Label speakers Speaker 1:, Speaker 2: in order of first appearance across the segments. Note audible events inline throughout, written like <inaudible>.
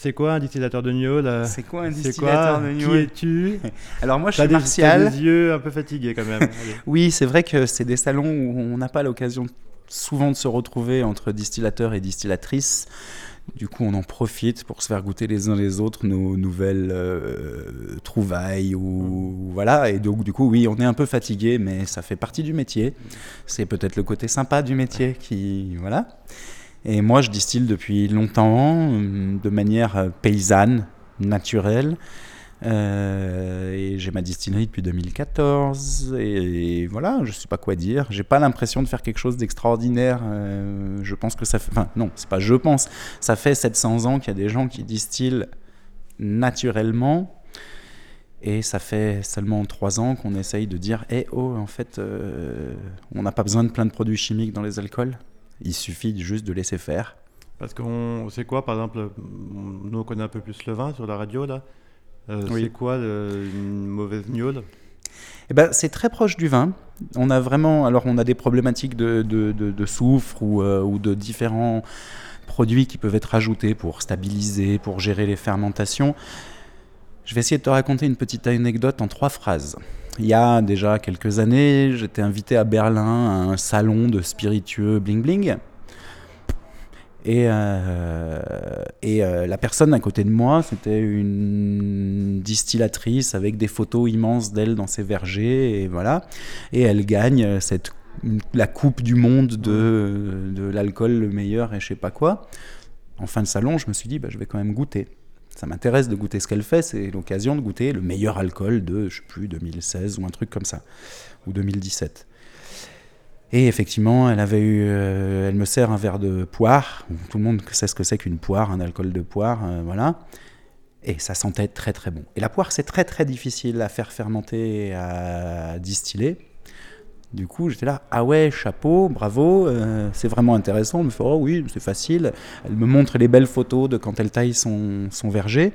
Speaker 1: c'est quoi un distillateur de gnôle
Speaker 2: C'est quoi un distillateur de gnôle
Speaker 1: Qui es-tu <laughs>
Speaker 2: Alors moi je suis Martial.
Speaker 1: des yeux un peu fatigués quand même. <laughs>
Speaker 2: oui, c'est vrai que c'est des salons où on n'a pas l'occasion souvent de se retrouver entre distillateurs et distillatrices. Du coup, on en profite pour se faire goûter les uns les autres nos nouvelles euh, trouvailles ou voilà. Et donc, du coup, oui, on est un peu fatigué, mais ça fait partie du métier. C'est peut-être le côté sympa du métier qui voilà. Et moi, je distille depuis longtemps, euh, de manière euh, paysanne, naturelle. Euh, et j'ai ma distillerie depuis 2014 et, voilà, je sais pas quoi dire. J'ai pas l'impression de faire quelque chose d'extraordinaire. je pense que ça fait, enfin non, c'est pas je pense, ça fait 700 ans qu'il y a des gens qui distillent naturellement. Et ça fait seulement 3 ans qu'on essaye de dire, eh oh, en fait, on n'a pas besoin de plein de produits chimiques dans les alcools. Il suffit juste de laisser faire.
Speaker 1: Parce qu'on sait quoi, par exemple, nous on connaît un peu plus le vin sur la radio là. Euh, c'est quoi une mauvaise gnôle?
Speaker 2: Eh ben, c'est très proche du vin. On a vraiment, alors on a des problématiques de, de, de, soufre ou, euh, ou, de différents produits qui peuvent être ajoutés pour stabiliser, pour gérer les fermentations. Je vais essayer de te raconter une petite anecdote en trois phrases. Il y a déjà quelques années, j'étais invité à Berlin à un salon de spiritueux bling bling. Et, euh, et euh, la personne à côté de moi, c'était une distillatrice avec des photos immenses d'elle dans ses vergers. Et voilà. Et elle gagne cette, la coupe du monde de, de l'alcool le meilleur et je sais pas quoi. En fin de salon, je me suis dit, bah, je vais quand même goûter ça m'intéresse de goûter ce qu'elle fait, c'est l'occasion de goûter le meilleur alcool de, je sais plus, 2016 ou un truc comme ça, ou 2017. Et effectivement, elle avait eu, euh, elle me sert un verre de poire. Tout le monde sait ce que c'est qu'une poire, un alcool de poire, euh, voilà. Et ça sentait très très bon. Et la poire, c'est très très difficile à faire fermenter à distiller. Du coup, j'étais là, ah ouais, chapeau, bravo, euh, c'est vraiment intéressant. Elle me fait, oh oui, c'est facile. Elle me montre les belles photos de quand elle taille son, son verger.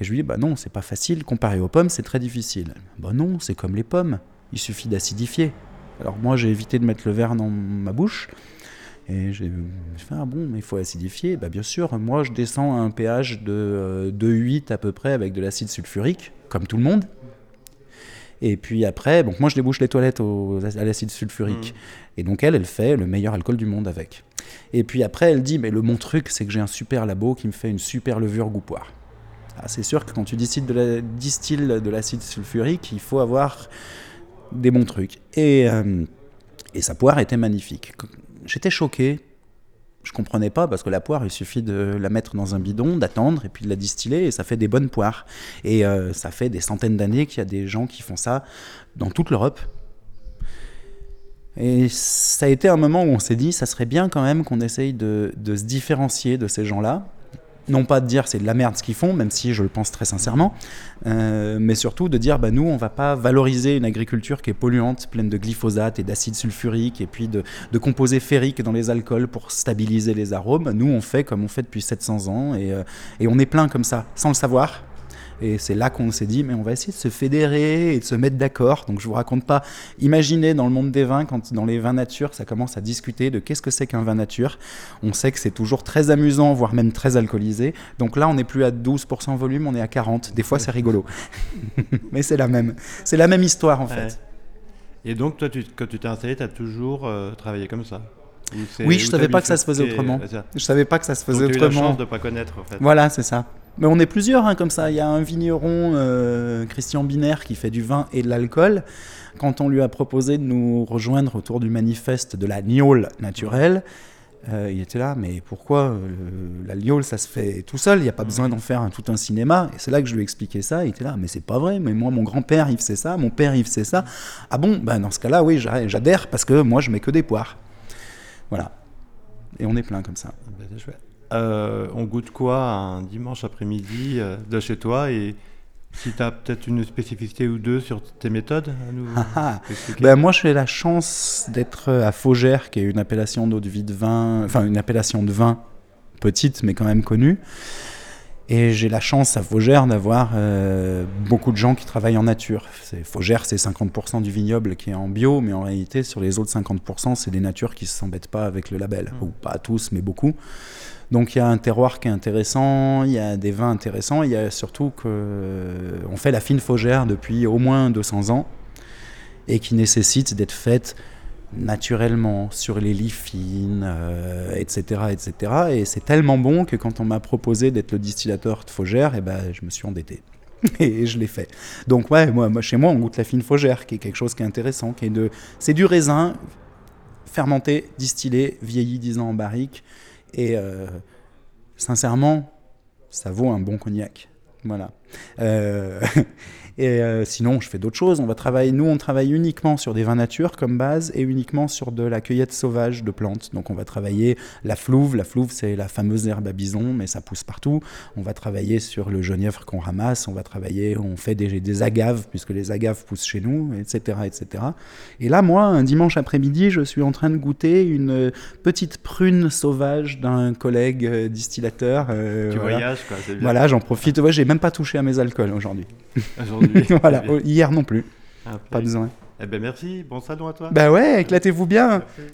Speaker 2: Et je lui dis, bah non, c'est pas facile. Comparé aux pommes, c'est très difficile. Bah non, c'est comme les pommes. Il suffit d'acidifier. Alors moi, j'ai évité de mettre le verre dans ma bouche. Et j'ai fait, ah bon, mais il faut acidifier. Bah bien sûr, moi, je descends à un pH de, 2,8 euh, à peu près avec de l'acide sulfurique, comme tout le monde. Et puis après, donc moi je débouche les toilettes à l'acide sulfurique. Mm. Et donc elle, elle fait le meilleur alcool du monde avec. Et puis après, elle dit, mais le bon truc, c'est que j'ai un super labo qui me fait une super levure goût poire. Ah, c'est sûr que quand tu distilles de l'acide sulfurique, il faut avoir des bons trucs. Et, euh, et sa poire était magnifique. J'étais choqué je comprenais pas parce que la poire, il suffit de la mettre dans un bidon, d'attendre et puis de la distiller et ça fait des bonnes poires. Et euh, ça fait des centaines d'années qu'il y a des gens qui font ça dans toute l'Europe. Et ça a été un moment où on s'est dit, ça serait bien quand même qu'on essaye de, de se différencier de ces gens-là non pas de dire c'est de la merde ce qu'ils font, même si je le pense très sincèrement, euh, mais surtout de dire bah, nous, on va pas valoriser une agriculture qui est polluante, pleine de glyphosate et d'acide sulfurique, et puis de, composés ferriques dans les alcools pour stabiliser les arômes. Nous, on fait comme on fait depuis 700 ans, et, euh, et on est plein comme ça, sans le savoir. Et c'est là qu'on s'est dit, mais on va essayer de se fédérer et de se mettre d'accord. Donc je vous raconte pas. Imaginez dans le monde des vins, quand dans les vins nature, ça commence à discuter de qu'est-ce que c'est qu'un vin nature. On sait que c'est toujours très amusant, voire même très alcoolisé. Donc là, on n'est plus à 12% volume, on est à 40. Des fois, c'est rigolo. <laughs> mais c'est la même. C'est la même histoire en fait.
Speaker 1: Et donc, toi, tu, quand tu t'es installé, tu as toujours euh, travaillé comme ça
Speaker 2: oui, je savais pas que ça se faisait autrement. Je savais pas que ça se faisait autrement.
Speaker 1: Eu la chance de pas connaître en fait.
Speaker 2: Voilà, c'est ça. Mais on est plusieurs hein, comme ça. Il y a un vigneron, euh, Christian Binaire, qui fait du vin et de l'alcool. Quand on lui a proposé de nous rejoindre autour du manifeste de la gnôle naturelle, euh, il était là, mais pourquoi euh, la gnôle, ça se fait tout seul, il n'y a pas besoin d'en faire tout un cinéma. Et c'est là que je lui ai expliqué ça. Il était là, mais c'est pas vrai, mais moi, mon grand-père, il faisait ça, mon père, il faisait ça. Ah bon? Ben, Dans ce cas-là, oui, j'adhère parce que moi, je mets que des poires. Voilà. Et on est plein comme ça.
Speaker 1: Ben, euh, on goûte quoi un dimanche après-midi euh, de chez toi et si tu as peut-être une spécificité ou deux sur tes méthodes à nous <laughs>
Speaker 2: ah, ah. ben, Moi, j'ai la chance d'être à Faugère, qui est une appellation d'eau de vie de vin, enfin une appellation de vin petite, mais quand même connue. Et j'ai la chance à Faugère d'avoir euh, beaucoup de gens qui travaillent en nature. Faugère, c'est 50% du vignoble qui est en bio, mais en réalité, sur les autres 50%, c'est des natures qui ne s'embêtent pas avec le label. Mmh. Ou pas tous, mais beaucoup. Donc il y a un terroir qui est intéressant, il y a des vins intéressants, il y a surtout qu'on fait la fine Faugère depuis au moins 200 ans et qui nécessite d'être faite naturellement sur les lits fines, etc., etc. Et c'est tellement bon que quand on m'a proposé d'être le distillateur de Faugère, eh ben, je me suis endetté. <laughs> et je l'ai fait. Donc ouais, moi, moi, chez moi, on goûte la fine Faugère, qui est quelque chose qui est intéressant, qui est de, c'est du raisin fermenté, distillé, vieilli 10 ans en barrique, et euh, sincèrement, ça vaut un bon cognac. Voilà. Euh, <laughs> Et euh, sinon, je fais d'autres choses. On va travailler, nous, on travaille uniquement sur des vins nature comme base et uniquement sur de la cueillette sauvage de plantes. Donc, on va travailler la flouve. La flouve, c'est la fameuse herbe à bison, mais ça pousse partout. On va travailler sur le genièvre qu'on ramasse. On va travailler, on fait des, des agaves, puisque les agaves poussent chez nous, etc., etc. Et là, moi, un dimanche après-midi, je suis en train de goûter une petite prune sauvage d'un collègue euh, distillateur.
Speaker 1: Euh, tu voilà. voyages, quoi.
Speaker 2: Bien. Voilà, j'en profite. Ouais, j'ai même pas touché à mes alcools aujourd'hui. <laughs> Aujourd'hui. <laughs> voilà, hier non plus. Pas besoin.
Speaker 1: Eh ben merci, bon salon à toi.
Speaker 2: Bah ouais, éclatez-vous bien. Merci.